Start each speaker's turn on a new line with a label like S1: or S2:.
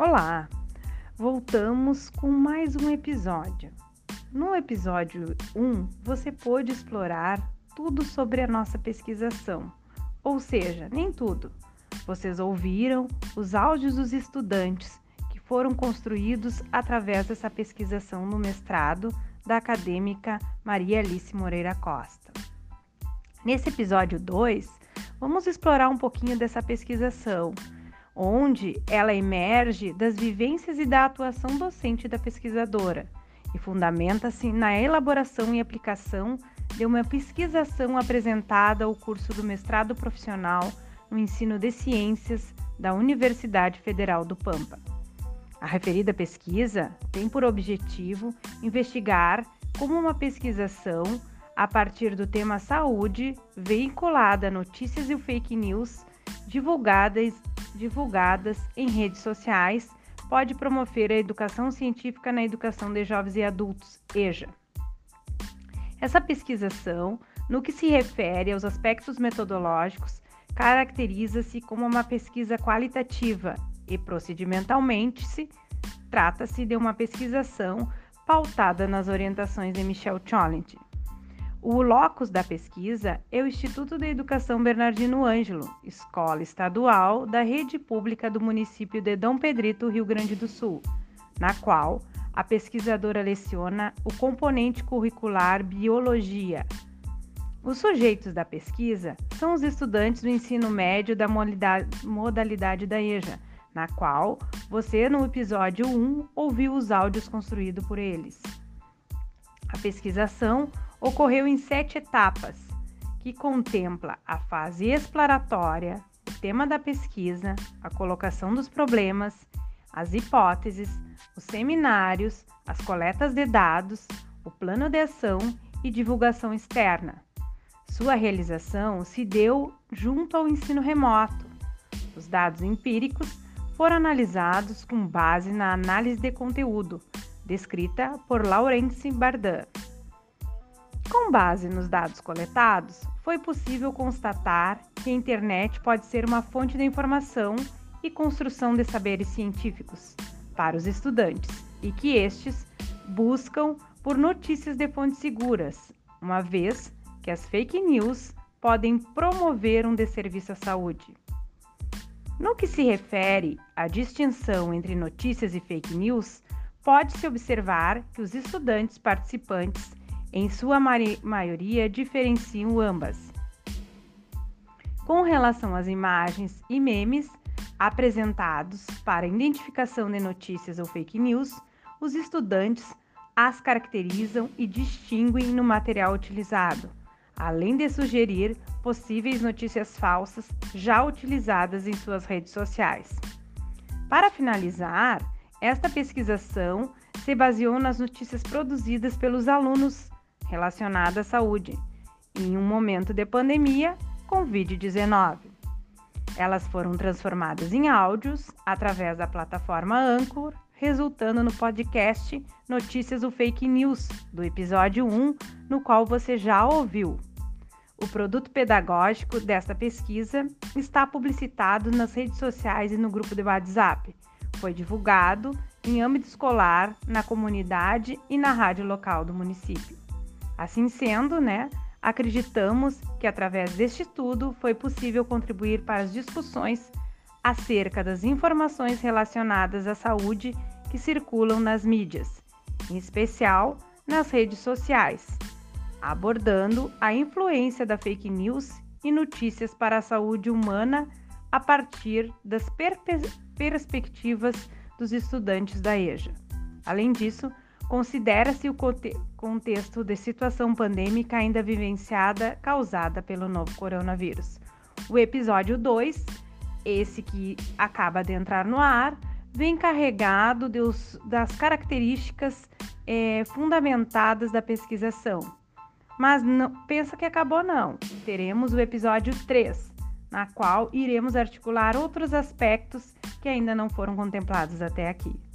S1: Olá! Voltamos com mais um episódio. No episódio 1, você pôde explorar tudo sobre a nossa pesquisação, ou seja, nem tudo. Vocês ouviram os áudios dos estudantes que foram construídos através dessa pesquisação no mestrado da acadêmica Maria Alice Moreira Costa. Nesse episódio 2, vamos explorar um pouquinho dessa pesquisação onde ela emerge das vivências e da atuação docente da pesquisadora e fundamenta-se na elaboração e aplicação de uma pesquisação apresentada ao curso do mestrado profissional no ensino de ciências da Universidade Federal do Pampa. A referida pesquisa tem por objetivo investigar como uma pesquisação a partir do tema saúde, veiculada notícias e fake news divulgadas divulgadas em redes sociais pode promover a educação científica na educação de jovens e adultos, EJA. Essa pesquisação, no que se refere aos aspectos metodológicos, caracteriza-se como uma pesquisa qualitativa e procedimentalmente se trata-se de uma pesquisação pautada nas orientações de Michel Cholent. O locus da pesquisa é o Instituto de Educação Bernardino Ângelo, escola estadual da rede pública do município de Dom Pedrito, Rio Grande do Sul, na qual a pesquisadora leciona o componente curricular Biologia. Os sujeitos da pesquisa são os estudantes do ensino médio da modalidade da EJA, na qual você, no episódio 1, ouviu os áudios construídos por eles. A pesquisação ocorreu em sete etapas, que contempla a fase exploratória, o tema da pesquisa, a colocação dos problemas, as hipóteses, os seminários, as coletas de dados, o plano de ação e divulgação externa. Sua realização se deu junto ao ensino remoto. Os dados empíricos foram analisados com base na análise de conteúdo, descrita por Laurence Bardin. Com base nos dados coletados, foi possível constatar que a internet pode ser uma fonte de informação e construção de saberes científicos para os estudantes e que estes buscam por notícias de fontes seguras, uma vez que as fake news podem promover um desserviço à saúde. No que se refere à distinção entre notícias e fake news, pode-se observar que os estudantes participantes em sua maioria, diferenciam ambas. Com relação às imagens e memes apresentados para identificação de notícias ou fake news, os estudantes as caracterizam e distinguem no material utilizado, além de sugerir possíveis notícias falsas já utilizadas em suas redes sociais. Para finalizar, esta pesquisação se baseou nas notícias produzidas pelos alunos relacionada à saúde em um momento de pandemia Covid-19. Elas foram transformadas em áudios através da plataforma Anchor, resultando no podcast Notícias do Fake News, do episódio 1, no qual você já ouviu. O produto pedagógico desta pesquisa está publicitado nas redes sociais e no grupo de WhatsApp. Foi divulgado em âmbito escolar, na comunidade e na rádio local do município. Assim sendo, né, acreditamos que através deste estudo foi possível contribuir para as discussões acerca das informações relacionadas à saúde que circulam nas mídias, em especial nas redes sociais, abordando a influência da fake news e notícias para a saúde humana a partir das perspectivas dos estudantes da EJA. Além disso, Considera-se o contexto de situação pandêmica ainda vivenciada causada pelo novo coronavírus. O episódio 2, esse que acaba de entrar no ar, vem carregado das características é, fundamentadas da pesquisação. Mas não, pensa que acabou não. Teremos o episódio 3, na qual iremos articular outros aspectos que ainda não foram contemplados até aqui.